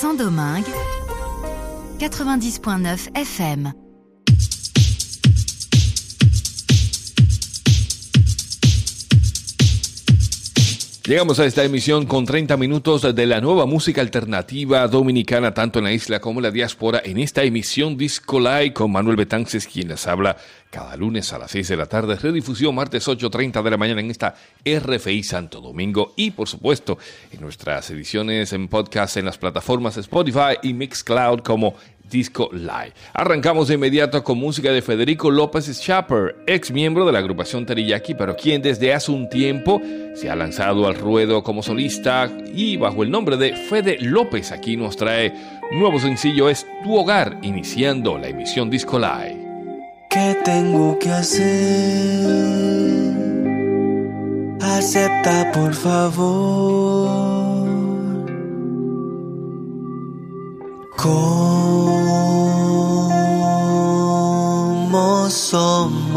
Saint-Domingue, 90.9 FM. Llegamos a esta emisión con 30 minutos de la nueva música alternativa dominicana, tanto en la isla como en la diáspora, en esta emisión Disco Live con Manuel Betances, quien les habla cada lunes a las 6 de la tarde, redifusión martes 8.30 de la mañana en esta RFI Santo Domingo y por supuesto en nuestras ediciones en podcast en las plataformas Spotify y Mixcloud como Disco Live. Arrancamos de inmediato con música de Federico López Schapper, ex miembro de la agrupación Teriyaki, pero quien desde hace un tiempo se ha lanzado al ruedo como solista y bajo el nombre de Fede López aquí nos trae nuevo sencillo es Tu Hogar, iniciando la emisión Disco Live. ¿Qué tengo que hacer? Acepta por favor. ¿Cómo somos?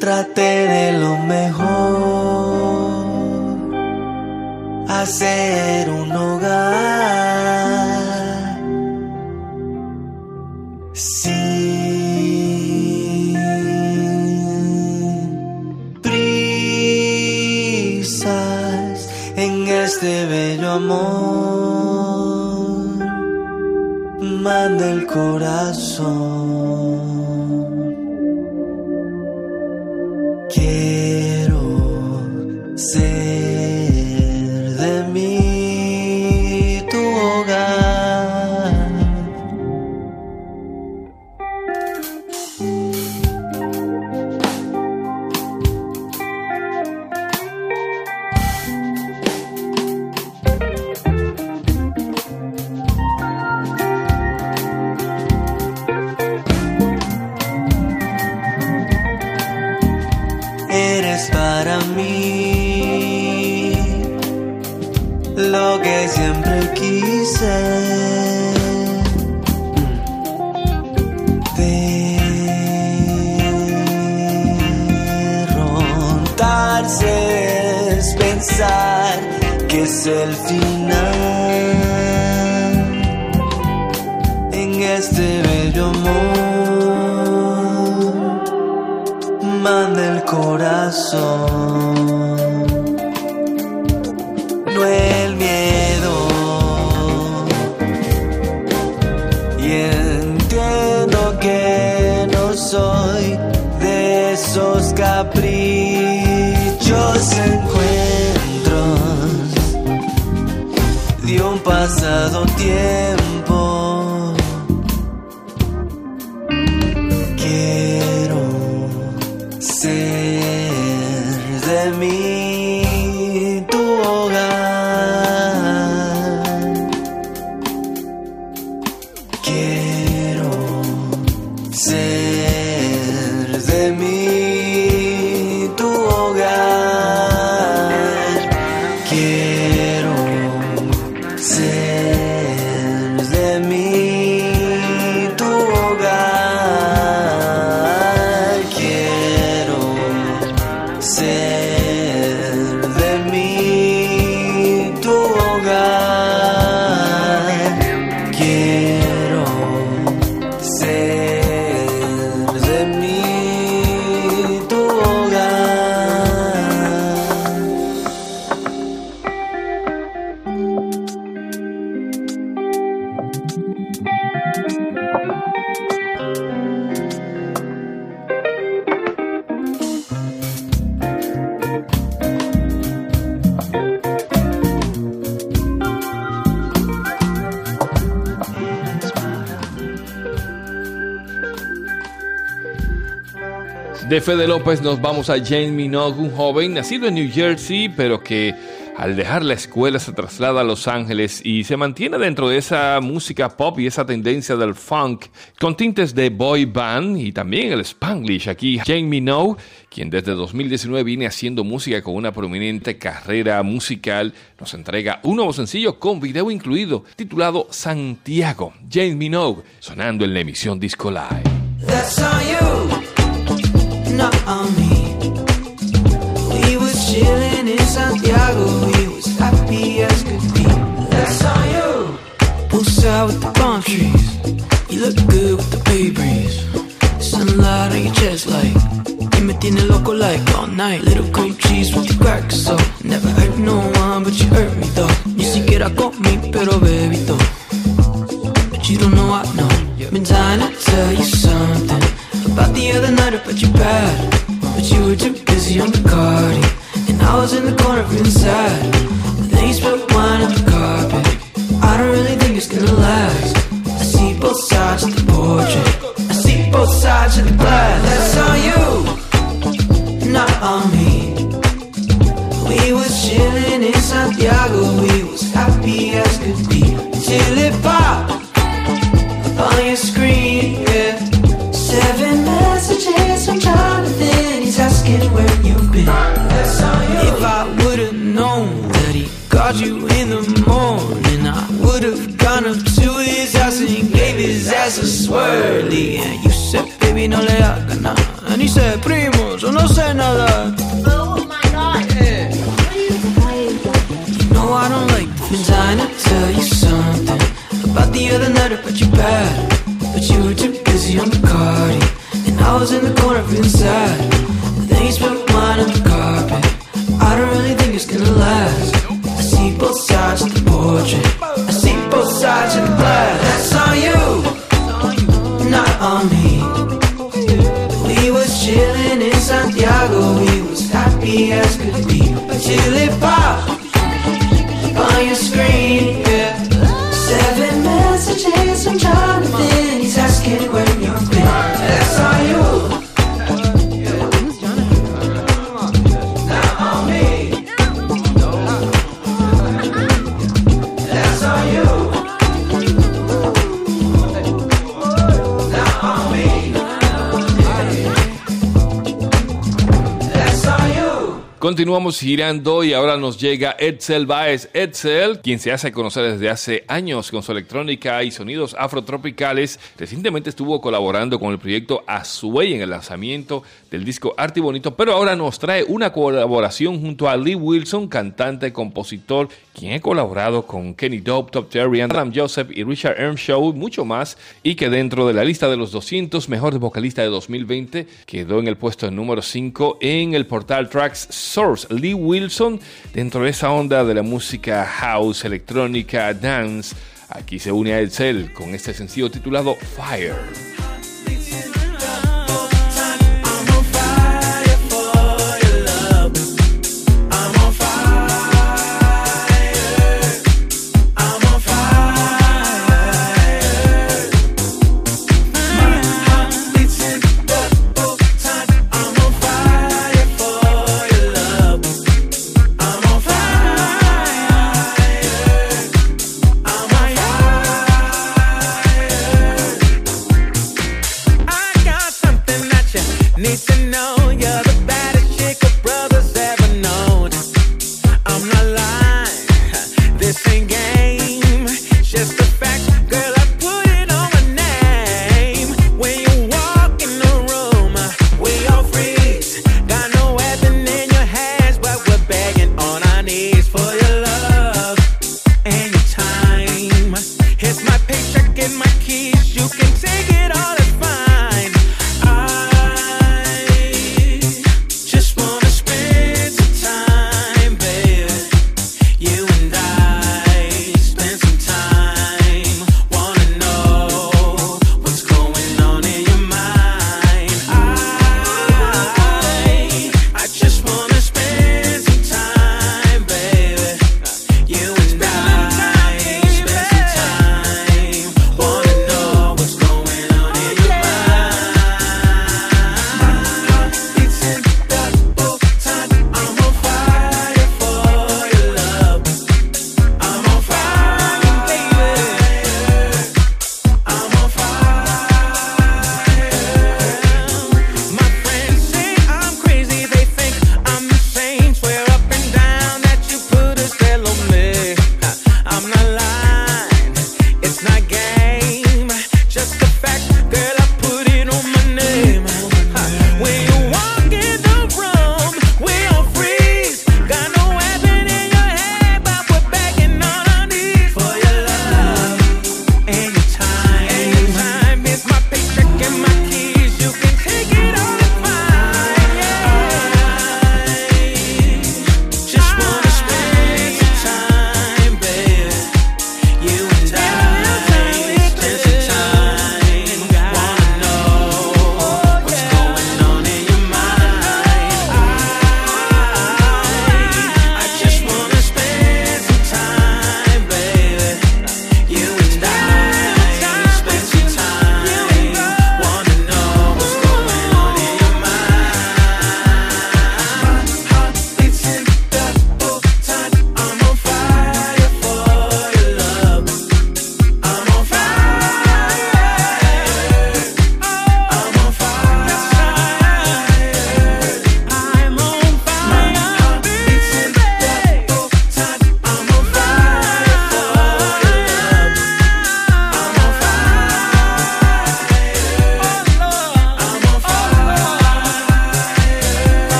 Trate de lo mejor. Hacer un hogar amor, manda el corazón. Caprichos encuentros de un pasado tiempo. Tu De Fede López nos vamos a Jane Minogue, un joven nacido en New Jersey, pero que al dejar la escuela se traslada a Los Ángeles y se mantiene dentro de esa música pop y esa tendencia del funk, con tintes de boy band y también el spanglish. Aquí Jane Minogue, quien desde 2019 viene haciendo música con una prominente carrera musical, nos entrega un nuevo sencillo con video incluido, titulado Santiago. Jane Minogue, sonando en la emisión Disco Live. up on me. We was chillin' in Santiago, we was happy as could be. That's on you. Poolside with the palm trees. You look good with the bay breeze. Sunlight on your chest like. Me tiene loco like all night Little cream cheese with the crack so Never hurt no one but you hurt me though Ni siquiera con mi pero baby though But you don't know I know Been dying to tell you something about the other night about your bad, but you were too busy on the cardi, and I was in the corner feeling sad. But then you spilled wine on the carpet. I don't really think it's gonna last. I see both sides of the portrait. I see both sides of the glass. Where you've been. That's on you. If I would've known that he called you in the morning, I would've gone up to his house and gave his ass a swirly. And you said, baby, no le haga nada. And he said, primo, yo no sé nada. Oh my god. Yeah. No, I don't like been trying to tell you something about the other night about your bad, but you were too busy on the cardi, and I was in the corner feeling sad. But then you spilled on the carpet. I don't really think it's gonna last. I see both sides of the portrait. I see both sides of the glass. Continuamos girando y ahora nos llega Edsel Baez. Edsel, quien se hace conocer desde hace años con su electrónica y sonidos afrotropicales, recientemente estuvo colaborando con el proyecto Azuey en el lanzamiento del disco Arte y Bonito, pero ahora nos trae una colaboración junto a Lee Wilson, cantante, compositor, quien ha colaborado con Kenny Dope, Top Terry, Adam Joseph y Richard Earnshaw, mucho más, y que dentro de la lista de los 200 mejores vocalistas de 2020 quedó en el puesto número 5 en el portal Tracks Source. Lee Wilson, dentro de esa onda de la música house, electrónica, dance, aquí se une a Edsel con este sencillo titulado Fire.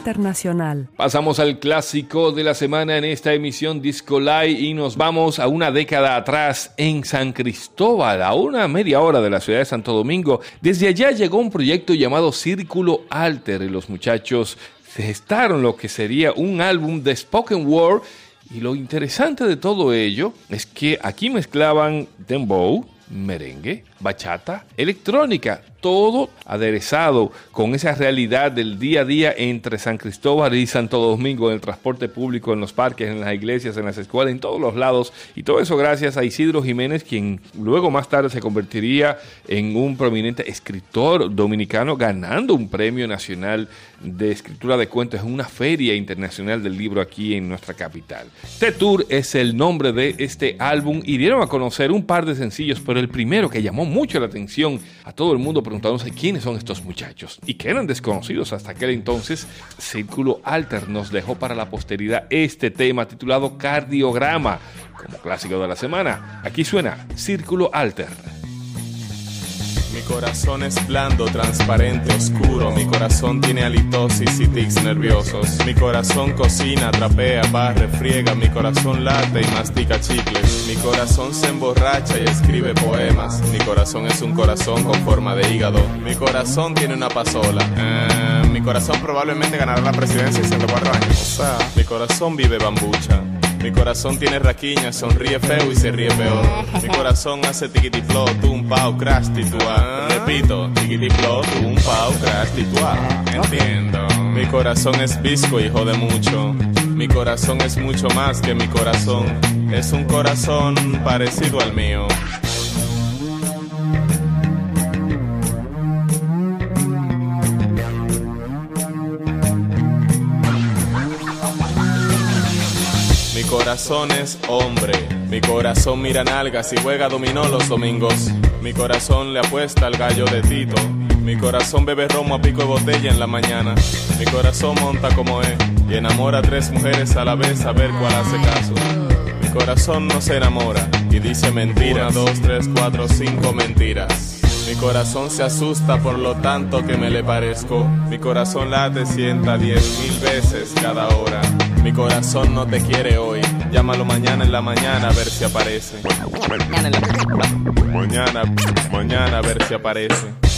Internacional. Pasamos al clásico de la semana en esta emisión Disco Live y nos vamos a una década atrás en San Cristóbal, a una media hora de la ciudad de Santo Domingo. Desde allá llegó un proyecto llamado Círculo Alter y los muchachos gestaron lo que sería un álbum de spoken word y lo interesante de todo ello es que aquí mezclaban dembow, merengue, bachata, electrónica, todo aderezado con esa realidad del día a día entre San Cristóbal y Santo Domingo, en el transporte público, en los parques, en las iglesias, en las escuelas, en todos los lados. Y todo eso gracias a Isidro Jiménez, quien luego más tarde se convertiría en un prominente escritor dominicano, ganando un premio nacional de escritura de cuentos en una feria internacional del libro aquí en nuestra capital. The Tour es el nombre de este álbum y dieron a conocer un par de sencillos, pero el primero que llamó mucho la atención a todo el mundo preguntándose quiénes son estos muchachos y que eran desconocidos hasta aquel entonces, Círculo Alter nos dejó para la posteridad este tema titulado Cardiograma como clásico de la semana. Aquí suena Círculo Alter. Mi corazón es blando, transparente, oscuro. Mi corazón tiene halitosis y tics nerviosos. Mi corazón cocina, trapea, barre, friega. Mi corazón late y mastica chicles. Mi corazón se emborracha y escribe poemas. Mi corazón es un corazón con forma de hígado. Mi corazón tiene una pasola. Eh, mi corazón probablemente ganará la presidencia en 104 años. O sea, mi corazón vive bambucha. Mi corazón tiene raquiña, sonríe feo y se ríe peor. Mi corazón hace tiquitiplo, un pau, crash, titua. Repito, tiquitiplo, un pau, crash, titua. Entiendo. Mi corazón es visco y jode mucho. Mi corazón es mucho más que mi corazón. Es un corazón parecido al mío. Corazón es hombre. Mi corazón mira nalgas y juega dominó los domingos. Mi corazón le apuesta al gallo de Tito. Mi corazón bebe romo a pico de botella en la mañana. Mi corazón monta como es y enamora a tres mujeres a la vez a ver cuál hace caso. Mi corazón no se enamora y dice mentiras. Una, dos, tres, cuatro, cinco mentiras. Mi corazón se asusta por lo tanto que me le parezco. Mi corazón late sienta diez mil veces cada hora. Mi corazón no te quiere hoy. Llámalo mañana en la mañana a ver si aparece. Mañana, mañana a ver si aparece.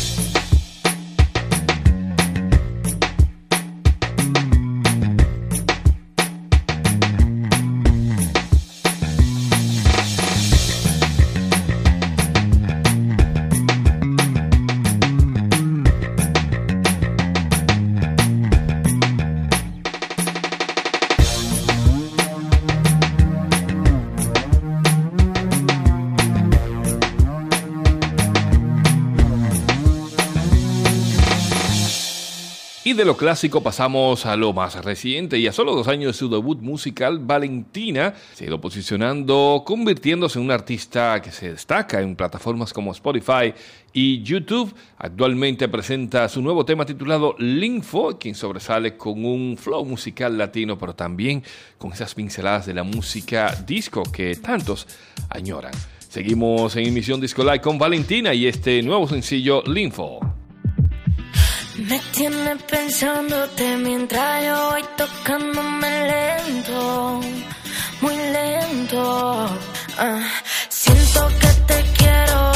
De lo clásico pasamos a lo más reciente y a solo dos años de su debut musical, Valentina se ha ido posicionando, convirtiéndose en un artista que se destaca en plataformas como Spotify y YouTube. Actualmente presenta su nuevo tema titulado Linfo, quien sobresale con un flow musical latino, pero también con esas pinceladas de la música disco que tantos añoran. Seguimos en emisión Disco Live con Valentina y este nuevo sencillo Linfo. Me tiene pensándote mientras yo voy tocándome lento, muy lento. Ah, siento que te quiero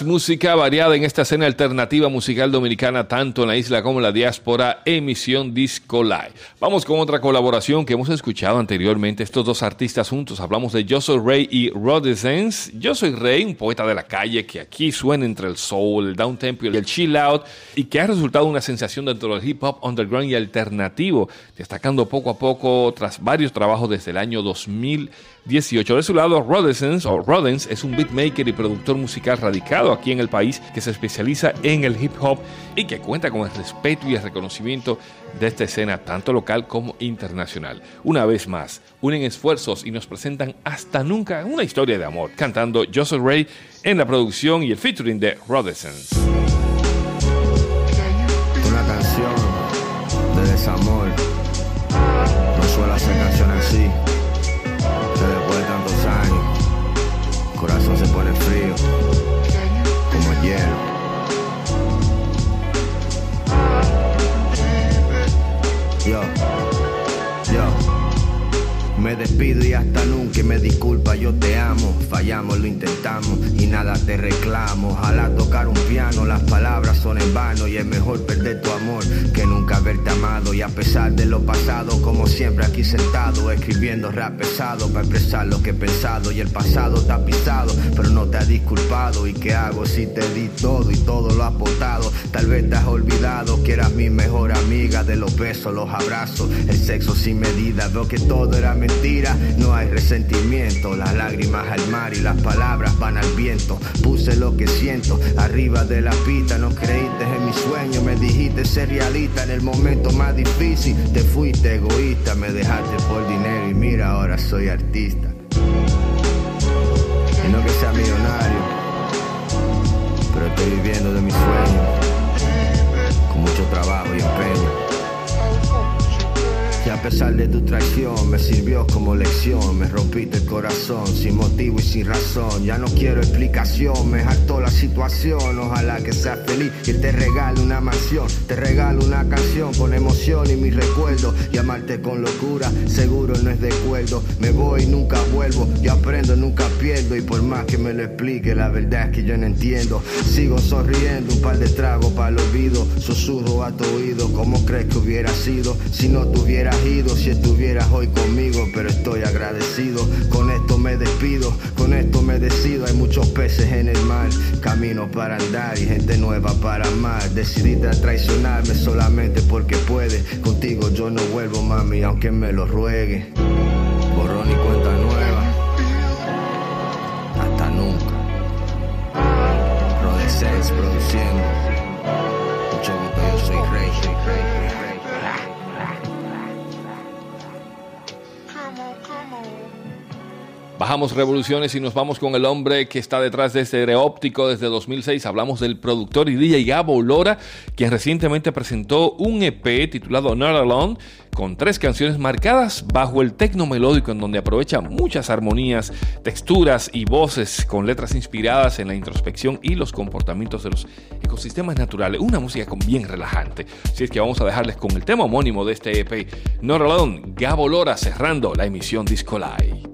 Música variada en esta escena alternativa musical dominicana, tanto en la isla como en la diáspora, emisión Disco Live. Vamos con otra colaboración que hemos escuchado anteriormente. Estos dos artistas juntos, hablamos de Yo Soy Rey y Rodessence. Yo Soy Rey, un poeta de la calle que aquí suena entre el soul, el down tempo y el chill out, y que ha resultado una sensación dentro del hip hop underground y alternativo, destacando poco a poco tras varios trabajos desde el año 2018. De su lado, Rodens es un beatmaker y productor musical radicado aquí en el país que se especializa en el hip hop y que cuenta con el respeto y el reconocimiento de esta escena tanto local como internacional. Una vez más, unen esfuerzos y nos presentan hasta nunca una historia de amor, cantando Joseph Ray en la producción y el featuring de Rodessence. Una canción de desamor. No suelo hacer canciones así. Yo, yo. Me despido y hasta nunca y me disculpa, yo te amo. Fallamos, lo intentamos y nada te reclamo. Ojalá tocar un piano, las palabras son en vano y es mejor perder tu amor que nunca haberte amado. Y a pesar de lo pasado, como siempre aquí sentado, escribiendo rap pesado para expresar lo que he pensado. Y el pasado te ha pisado, pero no te ha disculpado. ¿Y qué hago si te di todo y todo lo has botado? Tal vez te has olvidado que eras mi mejor amiga. De los besos, los abrazos, el sexo sin medida. Veo que todo era mentira, no hay resentimiento. Las lágrimas al mar y las palabras van al viento. Puse lo que siento arriba de la pista. No creíste en mi sueño, me dijiste ser realista en el momento más difícil. Te fuiste egoísta, me dejaste por dinero y mira, ahora soy artista. Y no que sea millonario, pero estoy viviendo de mi sueño, con mucho trabajo y empeño. Y a pesar de tu traición, me sirvió como lección. Me rompiste el corazón sin motivo y sin razón. Ya no quiero explicación, me hartó la situación. Ojalá que seas feliz y te regale una mansión. Te regalo una canción con emoción y mi recuerdo. Y amarte con locura, seguro no es de acuerdo. Me voy y nunca vuelvo. Yo aprendo, nunca pierdo. Y por más que me lo explique, la verdad es que yo no entiendo. Sigo sonriendo, un par de tragos para el olvido. Susurro a tu oído, ¿cómo crees que hubiera sido si no te hubieras? Si estuvieras hoy conmigo, pero estoy agradecido. Con esto me despido, con esto me decido. Hay muchos peces en el mar, camino para andar y gente nueva para amar. Decidiste a traicionarme solamente porque puedes. Contigo yo no vuelvo, mami, aunque me lo ruegue. Borrón y cuenta nueva. Hasta nunca. Rodesens produciendo. Mucho gusto, yo soy Rey. Bajamos revoluciones y nos vamos con el hombre que está detrás de este óptico desde 2006. Hablamos del productor y DJ Gabo Lora, quien recientemente presentó un EP titulado Not Alone, con tres canciones marcadas bajo el tecno melódico, en donde aprovecha muchas armonías, texturas y voces con letras inspiradas en la introspección y los comportamientos de los ecosistemas naturales. Una música bien relajante. Así es que vamos a dejarles con el tema homónimo de este EP, Not Alone, Gabo Lora cerrando la emisión Disco Live.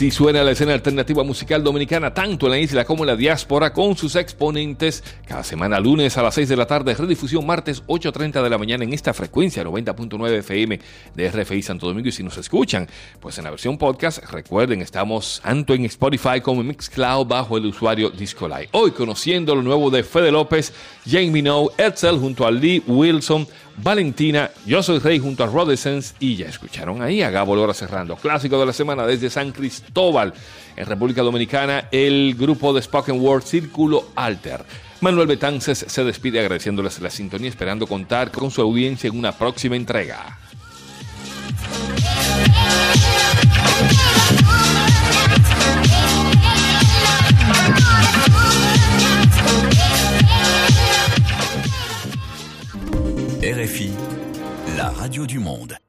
Así suena la escena alternativa musical dominicana, tanto en la isla como en la diáspora, con sus exponentes. Cada semana, lunes a las 6 de la tarde, redifusión martes 8.30 de la mañana en esta frecuencia 90.9 FM de RFI Santo Domingo. Y si nos escuchan, pues en la versión podcast, recuerden, estamos tanto en Spotify como en Mixcloud bajo el usuario Discolite. Hoy conociendo lo nuevo de Fede López, Jamie No, Edsel junto a Lee Wilson, Valentina, Yo Soy Rey junto a Rodescence y ya escucharon ahí a Gabo Lora cerrando. Clásico de la semana desde San Cristóbal, en República Dominicana, el grupo de Spoken Word Círculo Alter. Manuel Betances se despide agradeciéndoles la sintonía, esperando contar con su audiencia en una próxima entrega. RFI, la radio du monde.